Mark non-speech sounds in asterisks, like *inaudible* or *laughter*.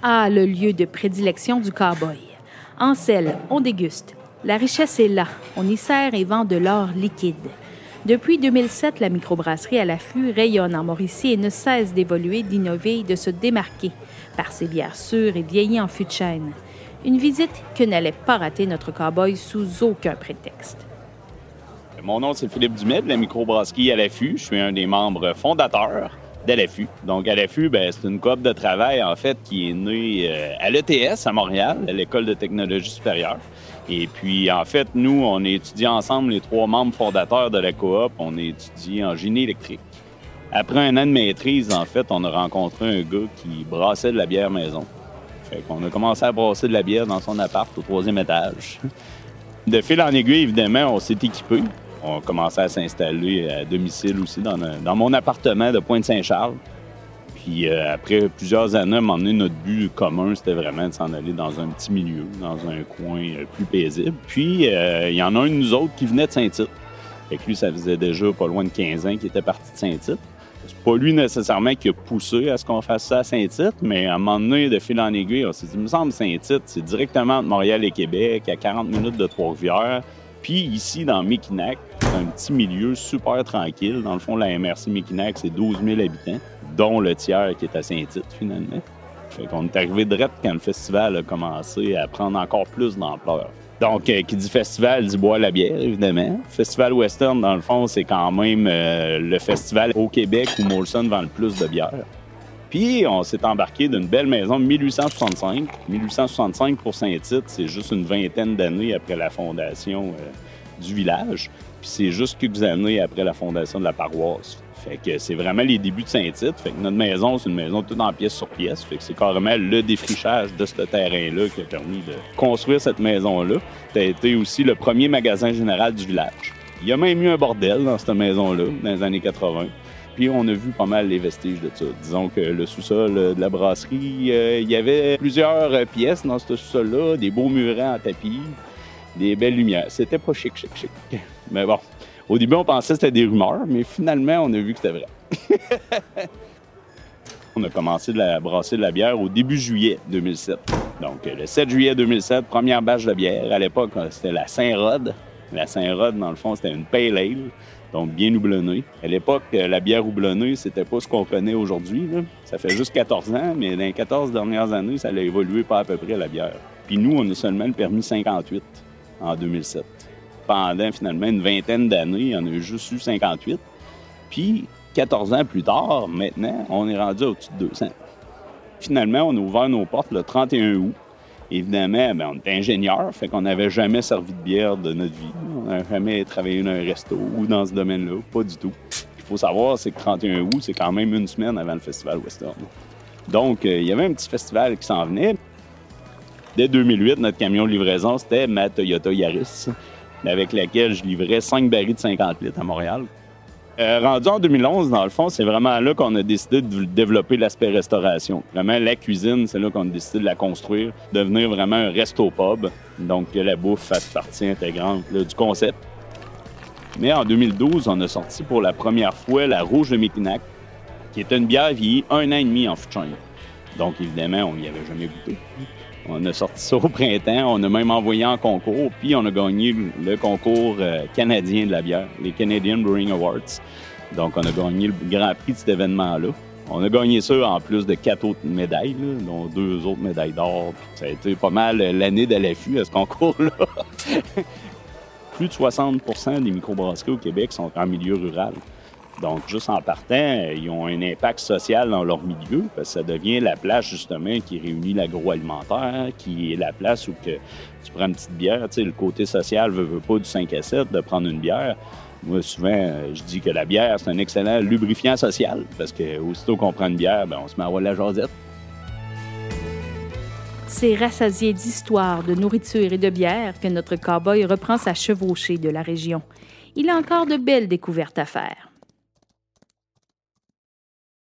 Ah, le lieu de prédilection du cowboy. En selle, on déguste. La richesse est là. On y sert et vend de l'or liquide. Depuis 2007, la microbrasserie à l'affût rayonne en Mauricie et ne cesse d'évoluer, d'innover et de se démarquer par ses bières sûres et vieillies en fût de chêne. Une visite que n'allait pas rater notre cowboy sous aucun prétexte. Mon nom, c'est Philippe Dumais de la microbrasserie à l'affût. Je suis un des membres fondateurs Donc, à l'affût, ben, c'est une coop de travail, en fait, qui est née euh, à l'ETS à Montréal, à l'École de technologie supérieure. Et puis, en fait, nous, on est étudiés ensemble, les trois membres fondateurs de la coop. On est étudiés en génie électrique. Après un an de maîtrise, en fait, on a rencontré un gars qui brassait de la bière maison. Fait a commencé à brasser de la bière dans son appart au troisième étage. De fil en aiguille, évidemment, on s'est équipé. On a commencé à s'installer à domicile aussi dans, dans mon appartement de Pointe-Saint-Charles. Puis euh, après plusieurs années, à un moment donné, notre but commun, c'était vraiment de s'en aller dans un petit milieu, dans un coin euh, plus paisible. Puis euh, il y en a un de nous autres qui venait de Saint-Tite. Fait que lui, ça faisait déjà pas loin de 15 ans qu'il était parti de Saint-Tite. C'est pas lui nécessairement qui a poussé à ce qu'on fasse ça à Saint-Tite, mais à un moment donné, de fil en aiguille, on s'est dit, il me semble Saint-Tite, c'est directement entre Montréal et Québec, à 40 minutes de Trois-Rivières. Puis ici, dans Mekinac, c'est un petit milieu super tranquille. Dans le fond, la MRC Mekinac, c'est 12 000 habitants dont le tiers qui est à Saint-Tite, finalement. Fait qu'on est arrivé direct quand le festival a commencé à prendre encore plus d'ampleur. Donc, euh, qui dit festival dit boire la bière, évidemment. Festival Western, dans le fond, c'est quand même euh, le festival au Québec où Molson vend le plus de bière. Puis, on s'est embarqué d'une belle maison 1865. 1865 pour Saint-Tite, c'est juste une vingtaine d'années après la fondation euh, du village. Puis, c'est juste quelques années après la fondation de la paroisse. Fait que c'est vraiment les débuts de Saint-Tite. Fait que notre maison, c'est une maison toute en pièce sur pièce. Fait que c'est carrément le défrichage de ce terrain-là qui a permis de construire cette maison-là. Ça a été aussi le premier magasin général du village. Il y a même eu un bordel dans cette maison-là, dans les années 80. Puis on a vu pas mal les vestiges de ça. Disons que le sous-sol de la brasserie, euh, il y avait plusieurs pièces dans ce sous-sol-là, des beaux murets en tapis, des belles lumières. C'était pas chic, chic, chic. *laughs* Mais bon, au début, on pensait que c'était des rumeurs, mais finalement, on a vu que c'était vrai. *laughs* on a commencé de la brasser de la bière au début juillet 2007. Donc, le 7 juillet 2007, première bâche de bière. À l'époque, c'était la Saint-Rod. La Saint-Rod, dans le fond, c'était une pale ale, donc bien houblonnée. À l'époque, la bière houblonnée, c'était pas ce qu'on connaît aujourd'hui. Ça fait juste 14 ans, mais dans les 14 dernières années, ça a évolué pas à peu près la bière. Puis nous, on a seulement le permis 58 en 2007 pendant finalement une vingtaine d'années, en a juste eu 58. Puis, 14 ans plus tard, maintenant, on est rendu au-dessus de 200. Finalement, on a ouvert nos portes le 31 août. Évidemment, ben, on était ingénieur, fait qu'on n'avait jamais servi de bière de notre vie. On n'a jamais travaillé dans un resto ou dans ce domaine-là, pas du tout. Il faut savoir, c'est que 31 août, c'est quand même une semaine avant le festival Western. Donc, euh, il y avait un petit festival qui s'en venait. Dès 2008, notre camion de livraison, c'était ma Toyota Yaris avec laquelle je livrais 5 barils de 50 litres à Montréal. Euh, rendu en 2011, dans le fond, c'est vraiment là qu'on a décidé de développer l'aspect restauration. Vraiment, la cuisine, c'est là qu'on a décidé de la construire, devenir vraiment un resto-pub. Donc, que la bouffe fasse partie intégrante du concept. Mais en 2012, on a sorti pour la première fois la Rouge de Métinac, qui est une bière vieillie un an et demi en fût Donc, évidemment, on n'y avait jamais goûté. On a sorti ça au printemps. On a même envoyé en concours. Puis on a gagné le concours euh, canadien de la bière, les Canadian Brewing Awards. Donc on a gagné le grand prix de cet événement-là. On a gagné ça en plus de quatre autres médailles, dont deux autres médailles d'or. Ça a été pas mal l'année de l'affût à ce concours-là. *laughs* Plus de 60% des microbrasseries au Québec sont en milieu rural. Donc, juste en partant, ils ont un impact social dans leur milieu, parce que ça devient la place, justement, qui réunit l'agroalimentaire, qui est la place où que tu prends une petite bière. Tu sais, le côté social veut, veut pas du 5 à 7 de prendre une bière. Moi, souvent, je dis que la bière, c'est un excellent lubrifiant social, parce que aussitôt qu'on prend une bière, ben, on se met à avoir la jasette. C'est rassasié d'histoires, de nourriture et de bière que notre cowboy reprend sa chevauchée de la région. Il a encore de belles découvertes à faire.